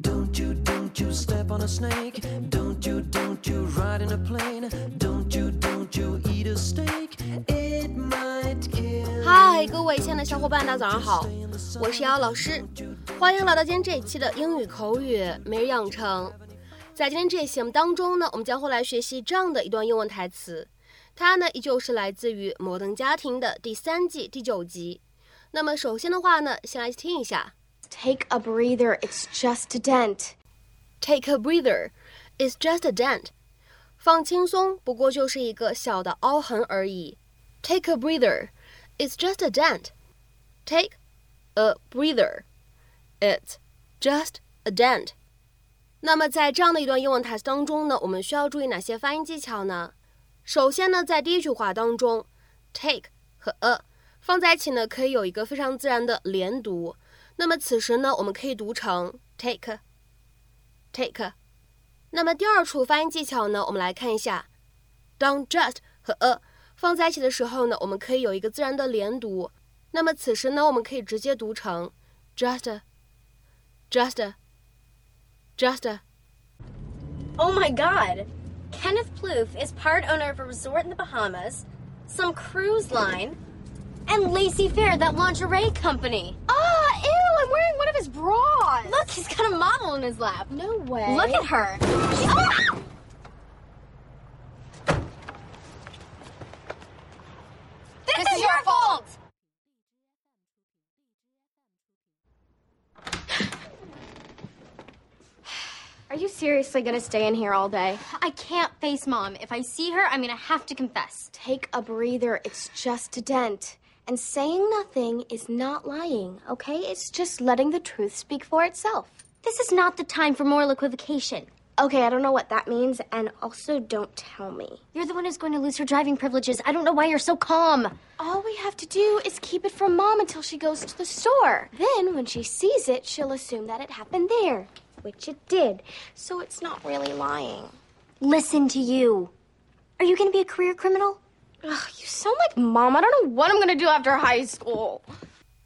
Don't you, don't you step on a snake. Don't you, don't you ride in a plane. Don't you, don't you eat a steak. It might kill. 嗨，各位亲爱的小伙伴，大家早上好，我是瑶瑶老师，欢迎来到今天这一期的英语口语每日养成。在今天这一期节目当中呢，我们将会来学习这样的一段英文台词，它呢依旧是来自于《摩登家庭》的第三季第九集。那么首先的话呢，先来听一下。 Take a breather, it's just a dent. Take a breather, it's just a dent. 放轻松，不过就是一个小的凹痕而已。Take a breather, it's just a dent. Take a breather, it's just a dent. 那么在这样的一段英文台词当中呢，我们需要注意哪些发音技巧呢？首先呢，在第一句话当中，take 和 a 放在一起呢，可以有一个非常自然的连读。那么此时呢，我们可以读成 take。take。那么第二处发音技巧呢，我们来看一下，当 just 和 a 放在一起的时候呢，我们可以有一个自然的连读。那么此时呢，我们可以直接读成 just。just。just。 Oh my god! Kenneth Plouffe is part owner of a resort in the Bahamas, some cruise line, and Lacey Fair, that lingerie company. Ah, ew, I'm wearing one of his bras. Look, he's got a model in his lap. No way. Look at her. She, oh! This, is your fault! Are you seriously gonna stay in here all day? I can't face mom. If I see her, I'm gonna have to confess. Take a breather. It's just a dent. And saying nothing is not lying, okay? It's just letting the truth speak for itself. This is not the time for moral equivocation. Okay, I don't know what that means, and also don't tell me. You're the one who's going to lose her driving privileges. I don't know why you're so calm. All we have to do is keep it from mom until she goes to the store. Then, when she sees it, she'll assume that it happened there, which it did. So it's not really lying. Listen to you. Are you gonna be a career criminal? Ugh, you sound like mom. I don't know what I'm gonna do after high school.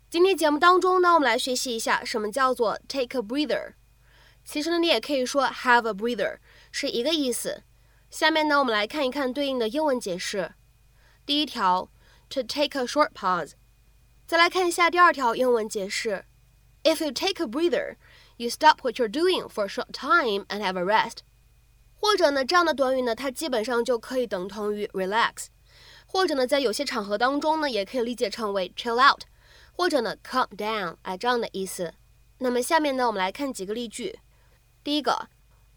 今天节目当中呢，我们来学习一下什么叫做 take a breather。其实呢，你也可以说 have a breather，是一个意思。下面呢，我们来看一看对应的英文解释。第一条，to take a short pause。再来看一下第二条英文解释：If you take a breather, you stop what you're doing for a short time and have a rest。或者呢，这样的短语呢，它基本上就可以等同于 relax。 或者呢，在有些场合当中呢，也可以理解成为 chill out，或者呢 calm down，哎，这样的意思。那么下面呢，我们来看几个例句。第一个，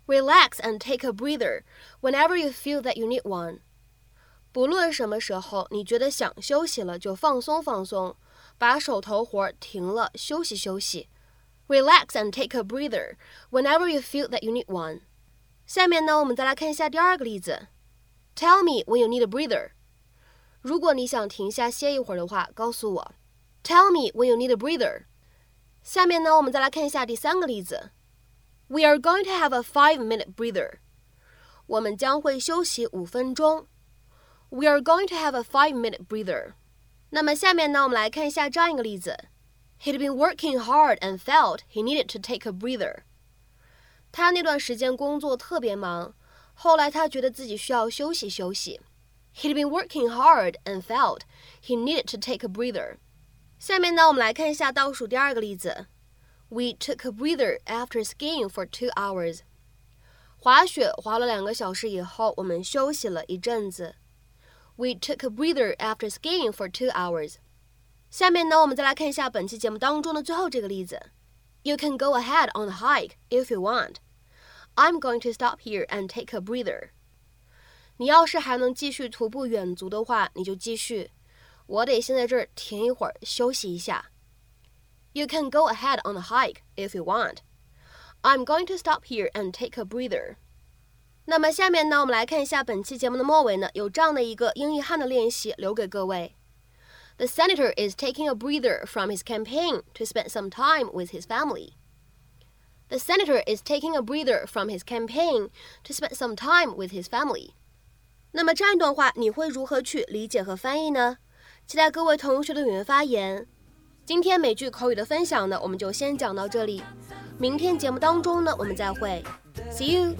relax and take a breather whenever you feel that you need one。不论什么时候你觉得想休息了，就放松放松，把手头活停了，休息休息。Relax and take a breather whenever you feel that you need one。下面呢，我们再来看一下第二个例子。Tell me when you need a breather。 如果你想停下歇一会儿的话，告诉我。Tell me when you need a breather。下面呢，我们再来看一下第三个例子。We are going to have a five-minute breather。我们将会休息五分钟。We are going to have a five-minute breather。那么下面呢，我们来看一下这样一个例子。He'd been working hard and felt he needed to take a breather。他那段时间工作特别忙，后来他觉得自己需要休息休息。He'd been working hard and felt he needed to take a breather。下面呢，我们来看一下倒数第二个例子。We took a breather after skiing for two hours。滑雪滑了两个小时以后，我们休息了一阵子。We took a breather after skiing for two hours。下面呢，我们再来看一下本期节目当中的最后这个例子。You can go ahead on the hike if you want. I'm going to stop here and take a breather. 你要是还能继续徒步远足的话，你就继续。我得先在这儿停一会儿，休息一下。You can go ahead on the hike if you want. I'm going to stop here and take a breather. 那么下面呢，我们来看一下本期节目的末尾呢，有这样的一个英译汉的练习留给各位。The senator is taking a breather from his campaign to spend some time with his family. The senator is taking a breather from his campaign to spend some time with his family. 那么这样一段话，你会如何去理解和翻译呢？期待各位同学的踊跃发言。今天美剧口语的分享呢，我们就先讲到这里。明天节目当中呢，我们再会，See you。